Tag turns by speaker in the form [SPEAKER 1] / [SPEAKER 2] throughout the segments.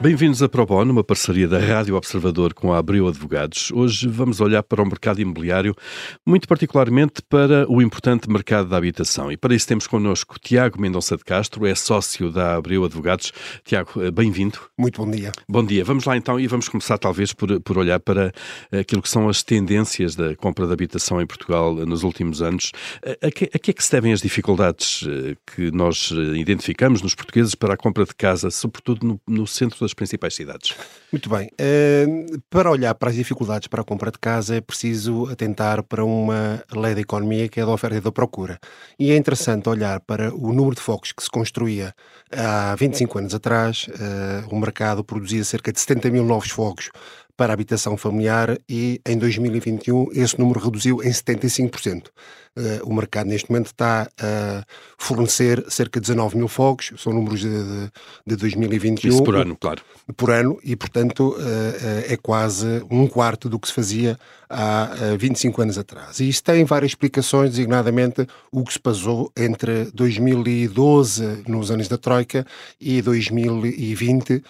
[SPEAKER 1] Bem-vindos a ProBono, uma parceria da Rádio Observador com a Abreu Advogados. Hoje vamos olhar para o mercado imobiliário, muito particularmente para o importante mercado da habitação. E para isso temos connosco Tiago Mendonça de Castro, é sócio da Abreu Advogados. Tiago, eh, bem-vindo.
[SPEAKER 2] Muito bom dia.
[SPEAKER 1] Bom dia. Vamos lá então e vamos começar talvez por, por olhar para aquilo que são as tendências da compra de habitação em Portugal nos últimos anos. A que, a que é que se devem as dificuldades eh, que nós eh, identificamos nos portugueses para a compra de casa, sobretudo no, no centro das principais cidades.
[SPEAKER 2] Muito bem. Uh, para olhar para as dificuldades para a compra de casa é preciso atentar para uma lei da economia que é da oferta e da procura. E é interessante olhar para o número de focos que se construía há 25 anos atrás. Uh, o mercado produzia cerca de 70 mil novos fogos para a habitação familiar e em 2021 esse número reduziu em 75%. Uh, o mercado neste momento está a fornecer cerca de 19 mil fogos, são números de, de, de 2021.
[SPEAKER 1] Isso por ano, claro.
[SPEAKER 2] Por ano, e portanto uh, uh, é quase um quarto do que se fazia há 25 anos atrás. E isso tem várias explicações, designadamente o que se passou entre 2012, nos anos da Troika, e 2020,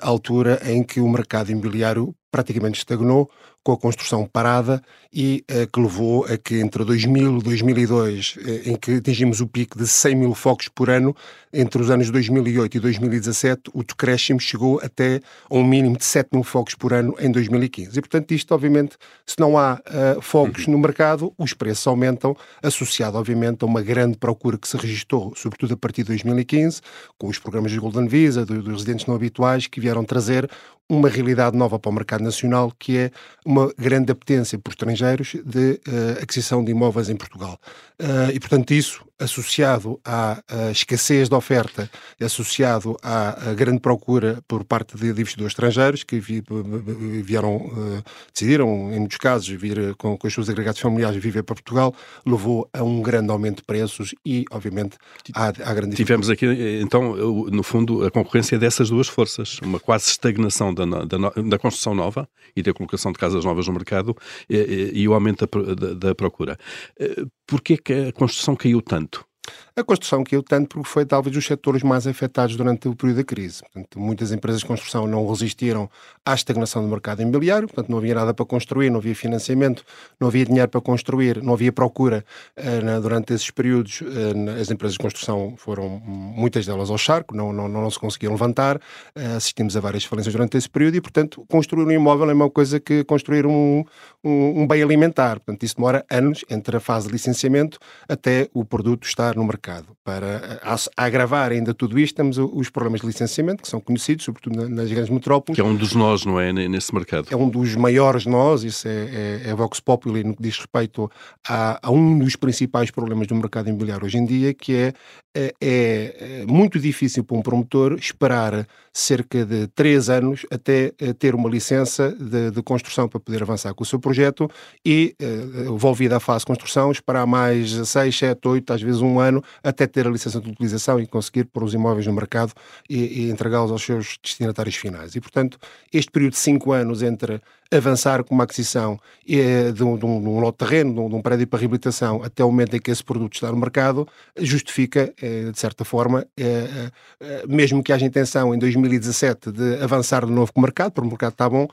[SPEAKER 2] a altura em que o mercado imobiliário praticamente estagnou, com a construção parada e uh, que levou a que entre 2000 e 2002, uh, em que atingimos o pico de 100 mil focos por ano, entre os anos 2008 e 2017, o decréscimo chegou até a um mínimo de 7 mil focos por ano em 2015. E, portanto, isto, obviamente, se não há uh, focos uhum. no mercado, os preços aumentam, associado, obviamente, a uma grande procura que se registrou, sobretudo a partir de 2015, com os programas de Golden Visa, dos residentes não habituais, que vieram trazer uma realidade nova para o mercado nacional, que é uma grande apetência por estrangeiros de uh, aquisição de imóveis em Portugal. Uh, e, portanto, isso associado à, à, escassez de oferta, associado à, à, grande procura por parte de, investidores estrangeiros que vi, vieram, uh, decidiram, em muitos casos, vir com, com os seus agregados familiares viver para Portugal, levou a um grande aumento de preços e, obviamente, há, há grande
[SPEAKER 1] Tivemos aqui, então, no fundo, a concorrência dessas duas forças, uma quase estagnação da, da, da construção nova e da colocação de casas novas no mercado e, e, e o aumento da, da, da procura. Porquê que a construção caiu tanto?
[SPEAKER 2] A construção caiu tanto porque foi talvez os setores mais afetados durante o período da crise. Portanto, muitas empresas de construção não resistiram à estagnação do mercado imobiliário, portanto não havia nada para construir, não havia financiamento, não havia dinheiro para construir, não havia procura uh, durante esses períodos. Uh, as empresas de construção foram, muitas delas ao charco, não, não, não se conseguiam levantar, uh, assistimos a várias falências durante esse período e, portanto, construir um imóvel é uma coisa que construir um, um, um bem alimentar. Portanto, isso demora anos entre a fase de licenciamento até o produto estar no mercado mercado. Para agravar ainda tudo isto, temos os problemas de licenciamento, que são conhecidos, sobretudo nas grandes metrópoles.
[SPEAKER 1] Que é um dos nós, não é, nesse mercado?
[SPEAKER 2] É um dos maiores nós, isso é, é, é Vox Populi no que diz respeito a, a, um dos principais problemas do mercado imobiliário hoje em dia, que é, é, é muito difícil para um promotor esperar cerca de três anos até eh, ter uma licença de, de construção para poder avançar com o seu projeto e, eh, envolvida a fase de construção, esperar mais seis, sete, oito, às vezes um ano até ter a licença de utilização e conseguir pôr os imóveis no mercado e, e entregá-los aos seus destinatários finais. E, portanto, este período de cinco anos entre avançar com uma aquisição eh, de, um, de, um, de um lote de terreno, de um, de um, prédio para reabilitação, até o momento em que esse produto está no mercado, justifica, eh, de certa forma, eh, mesmo que haja intenção em 2017 de avançar de novo com o mercado, porque o mercado está bom,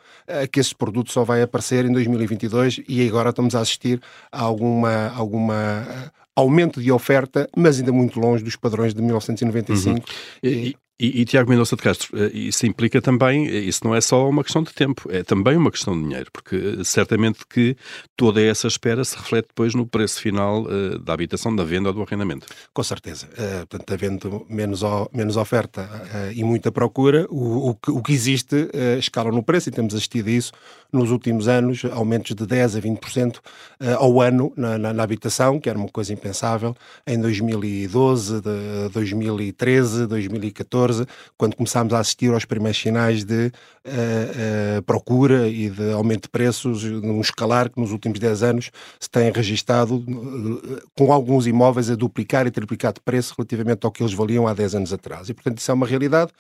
[SPEAKER 2] que esse produto só vai aparecer em 2022 e agora estamos a assistir a alguma, alguma aumento de oferta, mas ainda muito longe dos padrões de 1995. Uhum.
[SPEAKER 1] E, e, e, Tiago Mendonça de Castro, eh, isso implica também, eh, isso não é só uma questão de tempo, é também uma questão de dinheiro, porque eh, certamente que toda essa espera se reflete depois no preço final uh, da habitação, da venda ou do arrendamento.
[SPEAKER 2] Com certeza. Uh, portanto, havendo menos, menos oferta uh, e muita procura, o, o, que, o que existe escala no preço e temos assistido a isso nos últimos anos aumentos de 10 a 20% ao ano na, na, na, habitação, que era uma coisa impensável em 2012, de 2013, 2014, quando começámos a assistir aos primeiros sinais de uh, uh, procura e de aumento de preços, num escalar que nos últimos 10 anos se tem registado uh, com alguns imóveis a duplicar e triplicar de preço relativamente ao que eles valiam há 10 anos atrás. E, portanto, isso é uma realidade.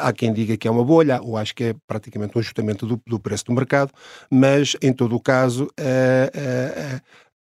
[SPEAKER 2] Há quem diga que é uma bolha, ou acho que é praticamente um ajustamento do, do preço do mercado, mas, em todo o caso,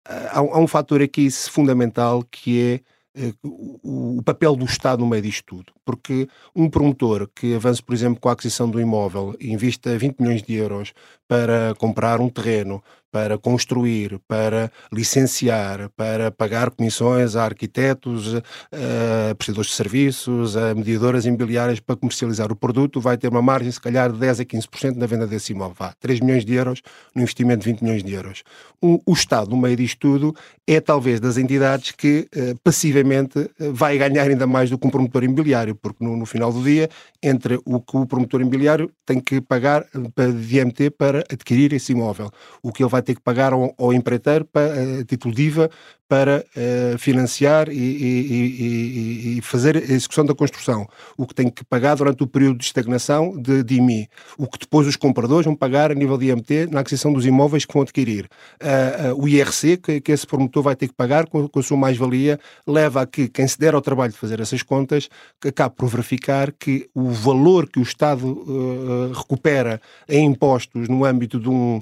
[SPEAKER 2] há, há um fator aqui fundamental que é eh, o, o, papel do Estado no meio disto tudo. Porque um promotor que avance, por exemplo, com a aquisição do imóvel e invista 20 milhões de euros para comprar um terreno, para construir, para licenciar, para pagar comissões a arquitetos, a prestadores de serviços, a mediadoras imobiliárias para comercializar o produto, vai ter uma margem, se calhar, de 10 a 15% na venda desse imóvel. Vá, 3 milhões de euros no investimento de 20 milhões de euros. O, o Estado, no meio disto tudo, é talvez das entidades que uh, passivamente uh, vai ganhar ainda mais do que um promotor imobiliário, porque no, no, final do dia, entre o que o promotor imobiliário tem que pagar de IMT para adquirir esse imóvel, o que ele vai ter que pagar ao, ao empreiteiro para, a eh, título de IVA para uh, financiar e, e, e, e, fazer a execução da construção. O que tem que pagar durante o período de estagnação de, de IMI. O que depois os compradores vão pagar a nível de IMT na aquisição dos imóveis que vão adquirir. Uh, uh, o IRC, que, que, esse promotor vai ter que pagar com, com a sua mais-valia, leva a que quem se der ao trabalho de fazer essas contas acabe por verificar que o valor que o Estado recupera em impostos no âmbito de um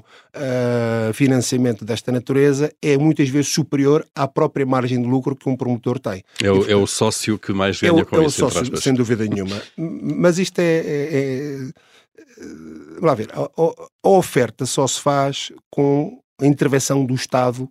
[SPEAKER 2] financiamento desta natureza é muitas vezes superior à própria margem de lucro que um promotor tem.
[SPEAKER 1] É o, é o sócio que mais ganha é o, com
[SPEAKER 2] é
[SPEAKER 1] isso.
[SPEAKER 2] É o sócio, sem dúvida nenhuma. Mas isto é, é, é vamos lá ver, a, a, oferta só se faz com a intervenção do Estado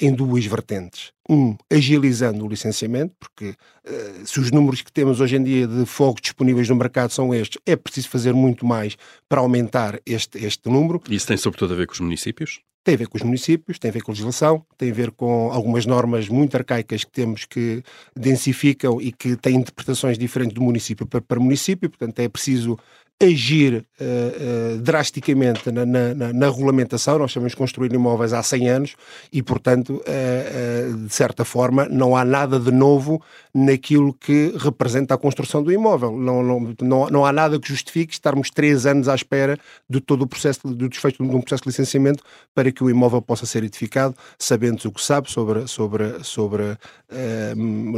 [SPEAKER 2] em duas vertentes. Um, agilizando o licenciamento, porque eh, se os números que temos hoje em dia de fogos disponíveis no mercado são estes, é preciso fazer muito mais para aumentar este, este número.
[SPEAKER 1] Isso tem sobretudo a ver com os municípios?
[SPEAKER 2] Tem a ver com os municípios, tem a ver com a legislação, tem a ver com algumas normas muito arcaicas que temos que densificam e que têm interpretações diferentes do município para, para município, portanto é preciso agir uh, uh, drasticamente na, na, na, na, regulamentação. Nós a construir imóveis há 100 anos e, portanto, uh, de certa forma, não há nada de novo naquilo que representa a construção do imóvel. Não, não, não, não há nada que justifique estarmos três anos à espera de todo o processo, do desfecho de um processo de licenciamento para que o imóvel possa ser edificado, sabendo o que sabe sobre, sobre, sobre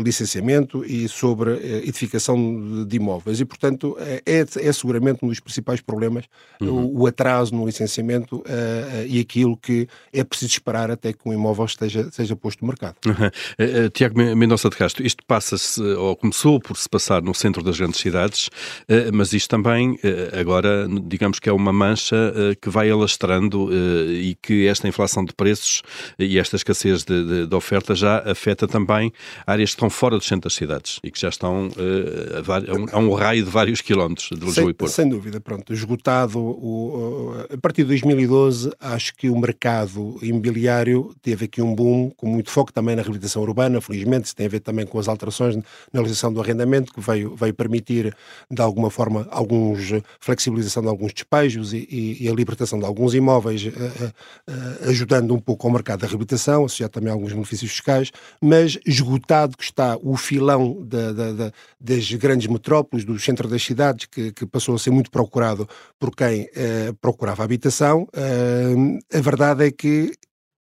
[SPEAKER 2] licenciamento e sobre edificação de, de imóveis. E, portanto, é, é seguramente um dos principais problemas, uhum. o, o, atraso no licenciamento uh, uh, e aquilo que é preciso esperar até que um imóvel esteja, seja posto no mercado.
[SPEAKER 1] Uhum. Uh, Tiago Mendonça de Castro, isto passa-se, ou começou por se passar no centro das grandes cidades, mas isto também, agora, digamos que é uma mancha que vai alastrando e que esta inflação de preços e esta escassez de, de, de, oferta já afeta também áreas que estão fora do centro das cidades e que já estão a, um, a um raio de vários quilómetros de Lisboa
[SPEAKER 2] sem,
[SPEAKER 1] e Porto.
[SPEAKER 2] Sem dúvida, pronto, esgotado o, a partir de 2012, acho que o mercado imobiliário teve aqui um boom, com muito foco também na reabilitação urbana, felizmente, isso tem a ver também com as alterações na legislação do arrendamento, que veio, veio permitir, de alguma forma, alguns flexibilização de alguns despejos e, e, e a libertação de alguns imóveis, uh, uh, ajudando um pouco ao mercado da reabilitação, associado também a alguns benefícios fiscais, mas esgotado que está o filão da, da, da, das grandes metrópoles, do centro das cidades, que, que passou a ser ser muito procurado por quem eh, procurava habitação. Eh, a verdade é que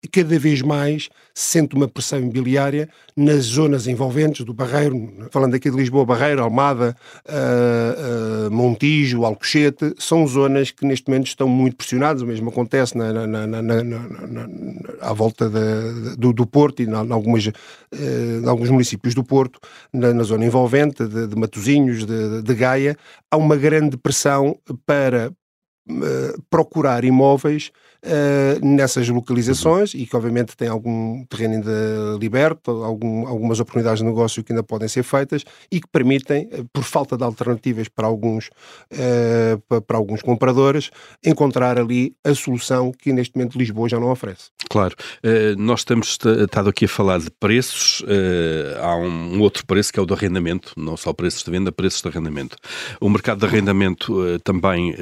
[SPEAKER 2] cada vez mais se sente uma pressão imobiliária nas zonas envolventes do Barreiro, falando aqui de Lisboa, Barreiro, Almada, uh, uh, Montijo, Alcochete, são zonas que neste momento estão muito pressionadas, o mesmo acontece na, na, na, à volta de, do, do, Porto e em, algumas, uh, alguns municípios do Porto, na, zona envolvente de, de Matozinhos, de, de Gaia, há uma grande pressão para procurar imóveis uh, nessas localizações e que obviamente tem algum terreno ainda liberto, algum, algumas oportunidades de negócio que ainda podem ser feitas e que permitem, uh, por falta de alternativas para alguns, uh, para, alguns compradores, encontrar ali a solução que neste momento Lisboa já não oferece.
[SPEAKER 1] Claro. nós temos estado aqui a falar de preços, há um, outro preço que é o do arrendamento, não só preços de venda, preços de arrendamento. O mercado de arrendamento também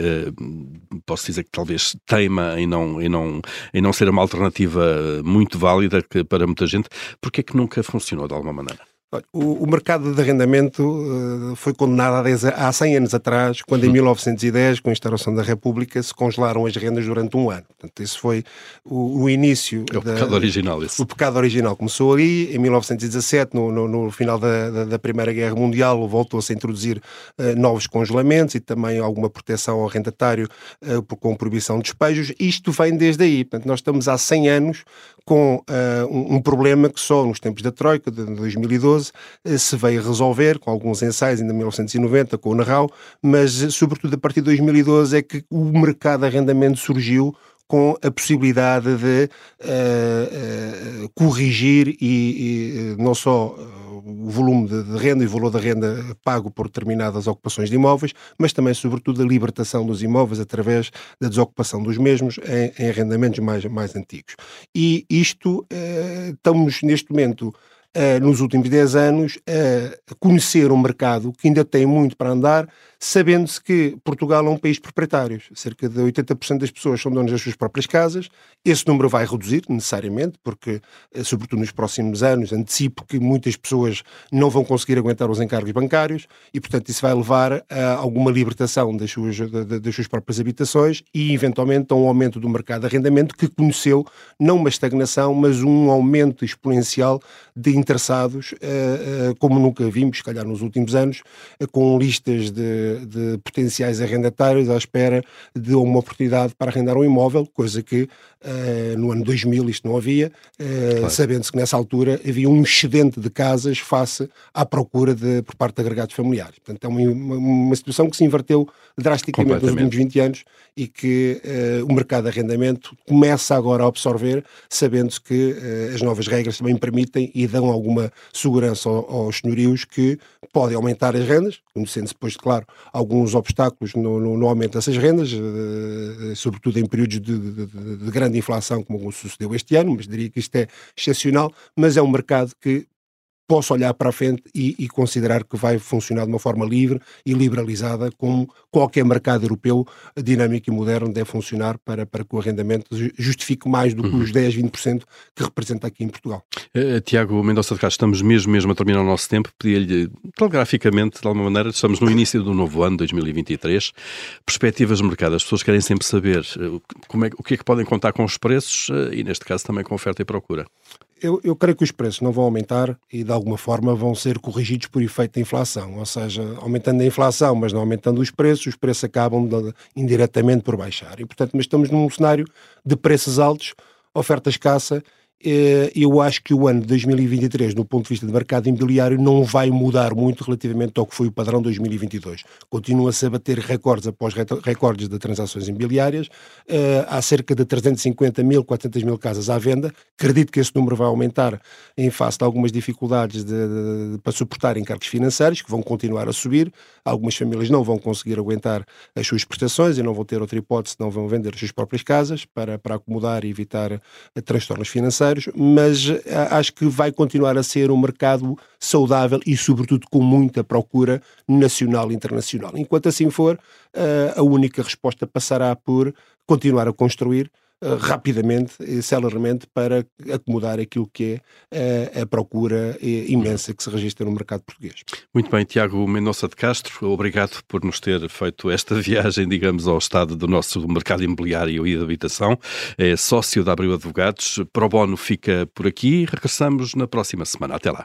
[SPEAKER 1] posso dizer que talvez teima em não, em não, em não ser uma alternativa muito válida para muita gente, porque é que nunca funcionou de alguma maneira?
[SPEAKER 2] O, o, mercado de arrendamento uh, foi condenado há, 10, há 100 anos atrás, quando em 1910, com a instauração da República, se congelaram as rendas durante um ano. Portanto, esse foi o, o início.
[SPEAKER 1] É o da, pecado original. Esse.
[SPEAKER 2] O pecado original começou ali, em 1917, no, no, no final da, da, da, Primeira Guerra Mundial, voltou-se a introduzir uh, novos congelamentos e também alguma proteção ao arrendatário uh, por, com proibição de despejos. Isto vem desde aí. Portanto, nós estamos há 100 anos com um, um problema que só nos tempos da Troika, de 2012, 2012 eh, se veio resolver, com alguns ensaios ainda em 1990, com o Narrau, mas eh, sobretudo a partir de 2012 é que o mercado de arrendamento surgiu com a possibilidade de uh, uh, corrigir e, e, não só o volume de, de, renda e o valor da renda pago por determinadas ocupações de imóveis, mas também, sobretudo, a libertação dos imóveis através da desocupação dos mesmos em, em arrendamentos mais, mais antigos. E isto, uh, estamos neste momento uh, nos últimos 10 anos a conhecer um mercado que ainda tem muito para andar, sabendo-se que Portugal é um país proprietário. Cerca de 80% das pessoas são donas das suas próprias casas. Esse número vai reduzir, necessariamente, porque, eh, sobretudo nos próximos anos, antecipo que muitas pessoas não vão conseguir aguentar os encargos bancários e, portanto, isso vai levar a alguma libertação das suas, das suas próprias habitações e, eventualmente, a um aumento do mercado de arrendamento que conheceu não uma estagnação, mas um aumento exponencial de interessados, eh, eh, como nunca vimos, se calhar, nos últimos anos, com listas de de, potenciais arrendatários à espera de uma oportunidade para arrendar um imóvel, coisa que uh, no ano 2000 isto não havia, uh, claro. sabendo-se que nessa altura havia um excedente de casas face à procura de, por parte de agregados familiares. Portanto, é uma, uma, situação que se inverteu drasticamente nos últimos 20 anos e que uh, o mercado de arrendamento começa agora a absorver, sabendo-se que as novas regras também permitem e dão alguma segurança aos, aos senhorios que podem aumentar as rendas, conhecendo-se depois, claro, alguns obstáculos no, no, no aumento dessas rendas, sobretudo em períodos de, de, de, de grande inflação como sucedeu este ano, mas diria que isto é excepcional, mas é um mercado que posso olhar para a frente e, e, considerar que vai funcionar de uma forma livre e liberalizada, como qualquer mercado europeu dinâmico e moderno deve funcionar para, para que o arrendamento justifique mais do que uhum. os 10, 20% que representa aqui em Portugal.
[SPEAKER 1] Uh, Tiago Mendonça de Castro, estamos mesmo, mesmo a terminar o nosso tempo. Pedia-lhe, telegraficamente, de alguma maneira, estamos no início do novo ano, 2023. Perspectivas de mercado. As pessoas querem sempre saber uh, como é, o que é que podem contar com os preços e, neste caso, também com oferta e procura
[SPEAKER 2] eu, eu, creio que os preços não vão aumentar e, de alguma forma, vão ser corrigidos por efeito da inflação. Ou seja, aumentando a inflação, mas não aumentando os preços, os preços acabam de, indiretamente por baixar. E, portanto, mas estamos num cenário de preços altos, oferta escassa eu acho que o ano de 2023, do ponto de vista de mercado imobiliário, não vai mudar muito relativamente ao que foi o padrão 2022. Continua-se a bater recordes após recordes de transações imobiliárias. Eh, há cerca de 350 mil, 400 mil casas à venda. Acredito que esse número vai aumentar em face de algumas dificuldades de, de, de, para suportar encargos financeiros, que vão continuar a subir. Algumas famílias não vão conseguir aguentar as suas prestações e não vão ter outra hipótese, não vão vender as suas próprias casas para, para acomodar e evitar eh, transtornos financeiros mas eh, acho que vai continuar a ser um mercado saudável e, sobretudo, com muita procura nacional e internacional. Enquanto assim for, eh, a única resposta passará por continuar a construir rapidamente e celermente para acomodar aquilo que é a, a procura imensa que se registra no mercado português.
[SPEAKER 1] Muito bem, Tiago Mendonça de Castro, obrigado por nos ter feito esta viagem, digamos, ao estado do nosso mercado imobiliário e de habitação. É sócio da Abril Advogados. Pro Bono fica por aqui. Regressamos na próxima semana. Até lá.